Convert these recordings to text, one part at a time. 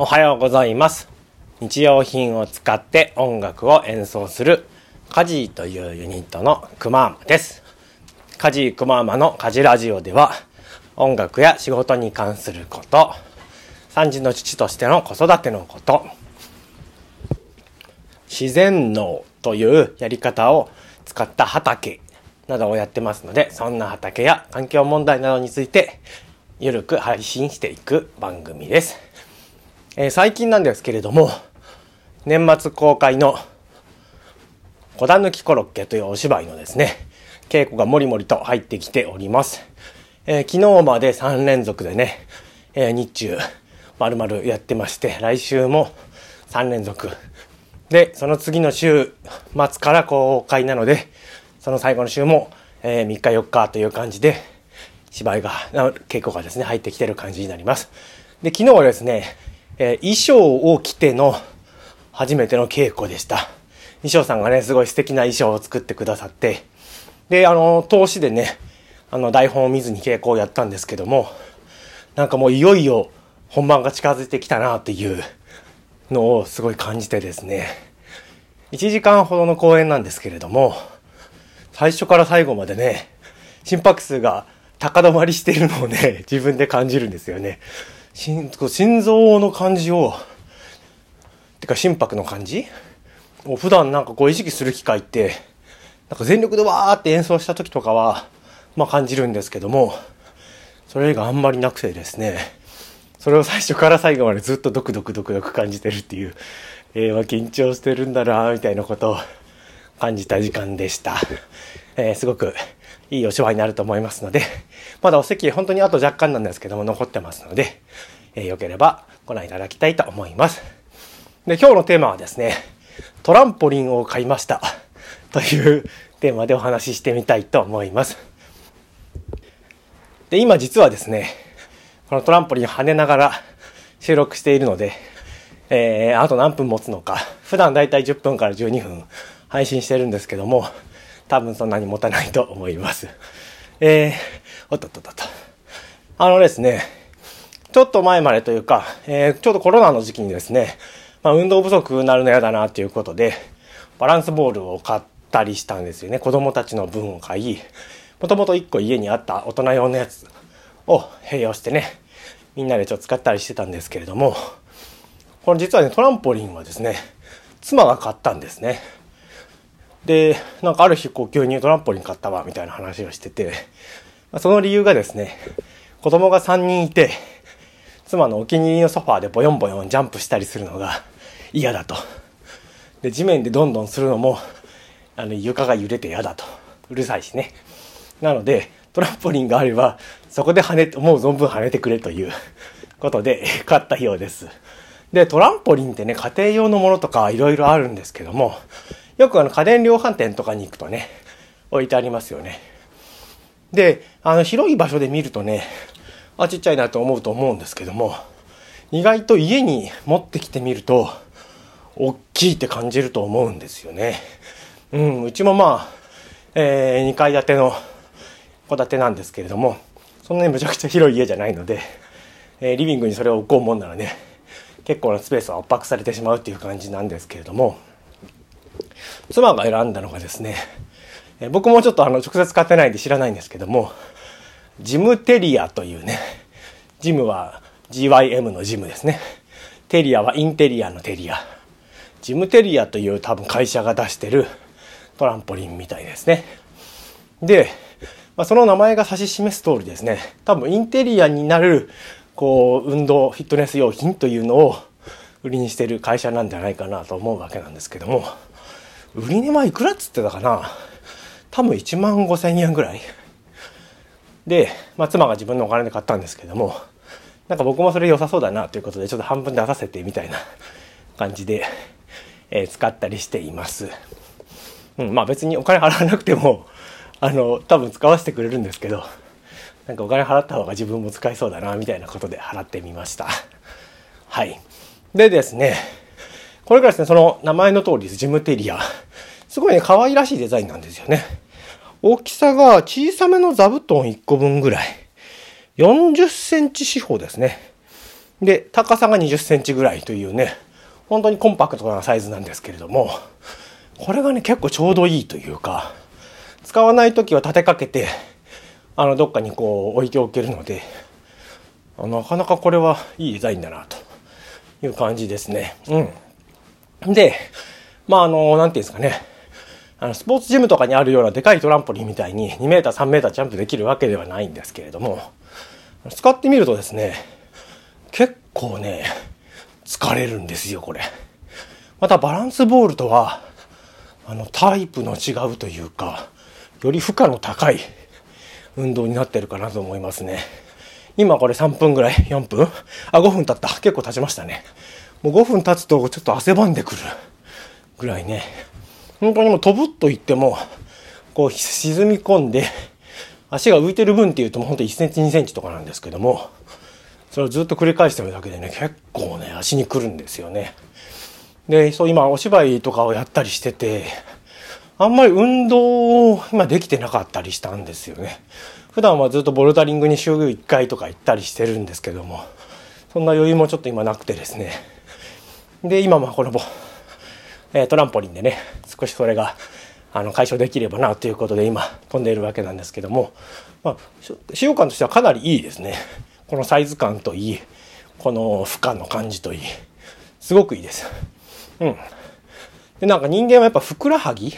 おはようございます。日用品を使って音楽を演奏するカジーというユニットのクマーマです。カジークマーマのカジラジオでは音楽や仕事に関すること、3児の父としての子育てのこと、自然農というやり方を使った畑などをやってますので、そんな畑や環境問題などについてゆるく配信していく番組です。えー最近なんですけれども、年末公開の小田抜きコロッケというお芝居のですね、稽古がもりもりと入ってきております。えー昨日まで3連続でね、えー日中、まるまるやってまして、来週も3連続。で、その次の週末から公開なので、その最後の週も、えー3日4日という感じで、芝居が、稽古がですね、入ってきてる感じになります。で、昨日はですね、えー衣装を着ての初めての稽古でした。衣装さんがね、すごい素敵な衣装を作ってくださって、で、あの、投資でね、あの、台本を見ずに稽古をやったんですけども、なんかもういよいよ本番が近づいてきたなっていうのをすごい感じてですね、1時間ほどの公演なんですけれども、最初から最後までね、心拍数が高止まりしてるのをね、自分で感じるんですよね。心心臓の感じを、てか心拍の感じ？を普段なんかこう意識する機会って、なんか全力でわーって演奏した時とかは、まあ感じるんですけども、それがあんまりなくてですね、それを最初から最後までずっとドクドクドクドク感じてるっていう、えー、まあ緊張してるんだなみたいなことを感じた時間でした。えーすごくいいお芝居になると思いますので、まだお席本当にあと若干なんですけども残ってますので、えーよければご覧いただきたいと思います。で、今日のテーマはですね、トランポリンを買いました。というテーマでお話ししてみたいと思います。で、今実はですね、このトランポリン跳ねながら 収録しているので、えー、あと何分持つのか、普段だいたい10分から12分配信してるんですけども、多分そんなに持たないと思います。えー、おっとっとっとっと。あのですね、ちょっと前までというか、えーちょうどコロナの時期にですね、まあ、運動不足になるの嫌だなっていうことで、バランスボールを買ったりしたんですよね。子供たちの分を買い、もともと1個家にあった大人用のやつを併用してね、みんなでちょっと使ったりしてたんですけれども、これ実はね、トランポリンはですね、妻が買ったんですね。で、なんかある日、こう、急にトランポリン買ったわ、みたいな話をしてて、その理由がですね、子供が3人いて、妻のお気に入りのソファーでボヨンボヨンジャンプしたりするのが嫌だと。で、地面でどんどんするのも、あの、床が揺れて嫌だと。うるさいしね。なので、トランポリンがあれば、そこで跳ね、もう存分跳ねてくれということで買ったようです。で、トランポリンってね、家庭用のものとかいろいろあるんですけども、よくあの家電量販店とかに行くとね、置いてありますよね。で、あの広い場所で見るとね、あ、ちっちゃいなと思うと思うんですけども、意外と家に持ってきてみると、大きいって感じると思うんですよね。うん、うちもまあ、えー、2階建ての戸建てなんですけれども、そんなにむちゃくちゃ広い家じゃないので、えーリビングにそれを置こうもんならね、結構なスペースは圧迫されてしまうっていう感じなんですけれども、妻が選んだのがですね、えー僕もちょっとあの直接使ってないんで知らないんですけども、ジムテリアというね、ジムは GYM のジムですね。テリアはインテリアのテリア。ジムテリアという多分会社が出してるトランポリンみたいですね。で、まあ、その名前が指し示す通りですね、多分インテリアになる、こう、運動、フィットネス用品というのを売りにしてる会社なんじゃないかなと思うわけなんですけども、売り値はいくらっつってたかな？多分1万5千円ぐらい。で、まあ、妻が自分のお金で買ったんですけども、なんか僕もそれ良さそうだなということで、ちょっと半分出させてみたいな感じで、えー使ったりしています。うん、まあ別にお金払わなくても、あの、多分使わせてくれるんですけど、なんかお金払った方が自分も使えそうだな、みたいなことで払ってみました。はい。でですね、これからですね、その名前の通りです、ジムテリア。すごいね、可愛らしいデザインなんですよね。大きさが小さめの座布団1個分ぐらい。40センチ四方ですね。で、高さが20センチぐらいというね、本当にコンパクトなサイズなんですけれども、これがね、結構ちょうどいいというか、使わない時は立てかけて、あの、どっかにこう置いておけるので、なかなかこれはいいデザインだな、という感じですね。うん。で、まあ、あの、なんていうんですかね。あの、スポーツジムとかにあるようなでかいトランポリンみたいに2メーター3メータージャンプできるわけではないんですけれども、使ってみるとですね、結構ね、疲れるんですよ、これ。またバランスボールとは、あの、タイプの違うというか、より負荷の高い運動になってるかなと思いますね。今これ3分ぐらい ?4 分？あ、5分経った。結構経ちましたね。もう5分経つとちょっと汗ばんでくるぐらいね。本当にもう飛ぶと言っても、こう沈み込んで、足が浮いてる分っていうともうほんと1センチ2センチとかなんですけども、それをずっと繰り返してるだけでね、結構ね、足にくるんですよね。で、そう今お芝居とかをやったりしてて、あんまり運動を今できてなかったりしたんですよね。普段はずっとボルダリングに週1回とか行ったりしてるんですけども、そんな余裕もちょっと今なくてですね。で、今まあこのえ、トランポリンでね、少しそれが、あの、解消できればなということで今飛んでいるわけなんですけども、まあ、使用感としてはかなりいいですね。このサイズ感といい、この負荷の感じといい、すごくいいです。うん。で、なんか人間はやっぱふくらはぎ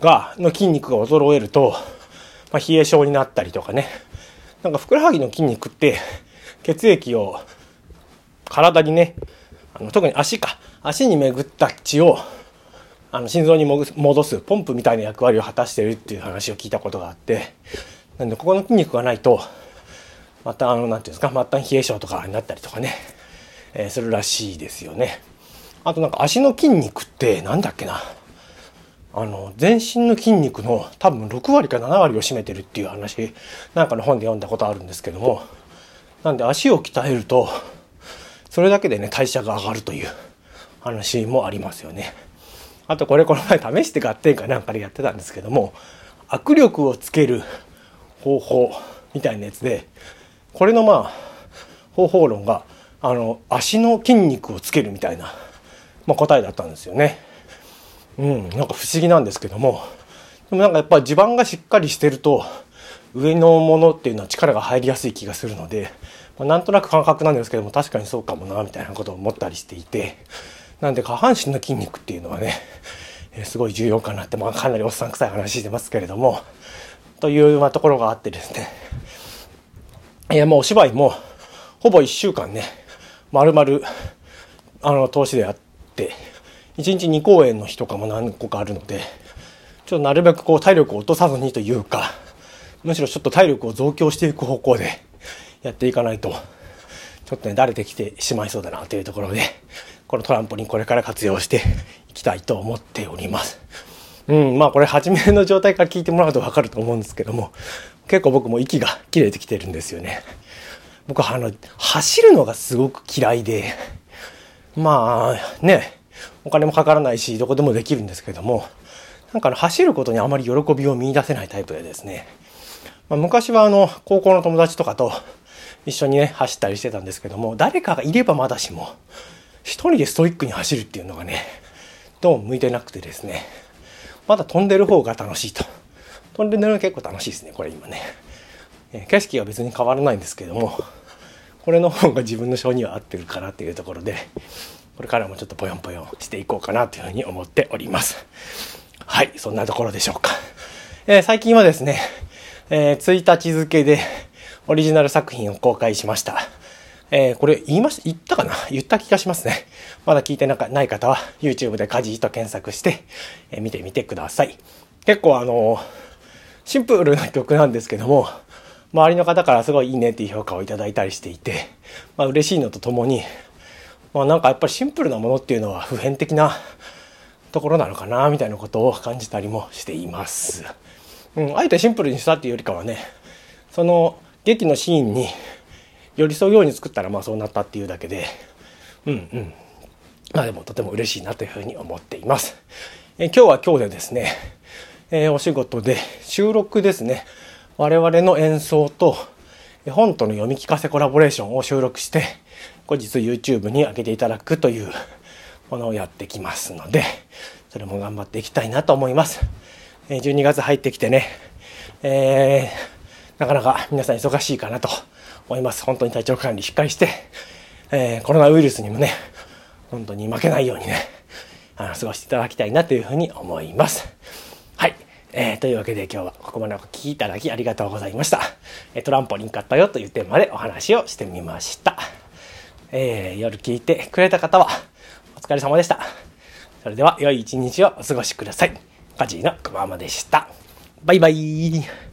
が、の筋肉が衰えると、まあ、冷え性になったりとかね。なんかふくらはぎの筋肉って血液を体にね、あの特に足か、足に巡った血をあの心臓に戻すポンプみたいな役割を果たしてるっていう話を聞いたことがあってなんでここの筋肉がないとまたあのなんていうんですか末端冷え性とかになったりとかね、えー、するらしいですよね。あとなんか足の筋肉ってなんだっけな。あの全身の筋肉の多分6割か7割を占めてるっていう話なんかの本で読んだことあるんですけどもなんで足を鍛えるとそれだけでね代謝が上がるという話もありますよね。あとこれこの前試して合点かなんかでやってたんですけども、握力をつける方法みたいなやつで、これのまあ、方法論が、あの、足の筋肉をつけるみたいな、まあ、答えだったんですよね。うん、なんか不思議なんですけども、でもなんかやっぱ地盤がしっかりしてると、上のものっていうのは力が入りやすい気がするので、まあ、なんとなく感覚なんですけども確かにそうかもなみたいなことを思ったりしていてなんで下半身の筋肉っていうのはね、え、すごい重要かなって、まあ、かなりおっさん臭い話してますけれども、という、まあ、ところがあってですね。いや、もうお芝居も、ほぼ1週間ね、丸々、あの、投資であって、1日2公演の日とかも何個かあるので、ちょっとなるべくこう体力を落とさずにというか、むしろちょっと体力を増強していく方向でやっていかないと、ちょっとね、慣れてきてしまいそうだなというところで、このトランポリンこれから活用していきたいと思っております。うん、まあこれ初めの状態から聞いてもらうとわかると思うんですけども、結構僕も息が切れてきてるんですよね。僕はあの、走るのがすごく嫌いで、まあね、お金もかからないし、どこでもできるんですけども、なんかあの走ることにあまり喜びを見出せないタイプでですね、まあ、昔はあの、高校の友達とかと一緒にね、走ったりしてたんですけども、誰かがいればまだしも、一人でストイックに走るっていうのがね、どうも向いてなくてですね、まだ飛んでる方が楽しいと。飛んでるのが結構楽しいですね、これ今ね。え景色は別に変わらないんですけども、これの方が自分の性には合ってるかなっていうところで、これからもちょっとぽよんぽよんしていこうかなというふうに思っております。はい、そんなところでしょうか。えー、最近はですね、えー、1日付でオリジナル作品を公開しました。えー、これ言いました、言ったかな？言った気がしますね。まだ聞いてない方は YouTube でカジと検索して、えー、見てみてください。結構あのー、シンプルな曲なんですけども、周りの方からすごいいいねっていう評価をいただいたりしていて、まあ嬉しいのとともに、まあなんかやっぱりシンプルなものっていうのは普遍的なところなのかなみたいなことを感じたりもしています。うん、あえてシンプルにしたっていうよりかはね、その劇のシーンに寄り添うように作ったらまあそうなったっていうだけでうんうんまあでもとても嬉しいなというふうに思っています。え今日は今日でですね、えー、お仕事で収録ですね我々の演奏と本との読み聞かせコラボレーションを収録して、後日 YouTube に上げていただくというものをやってきますので、それも頑張っていきたいなと思います。12月入ってきてね、えー、なかなか皆さん忙しいかなと思います。本当に体調管理しっかりして、えー、コロナウイルスにもね、本当に負けないようにね、あの過ごしていただきたいなというふうに思います。はい。えー、というわけで今日はここまでお聞きいただきありがとうございました。えトランポリン買ったよというテーマでお話をしてみました。えー、夜聞いてくれた方はお疲れ様でした。それでは良い一日をお過ごしください。カジーのくままでした。バイバイ。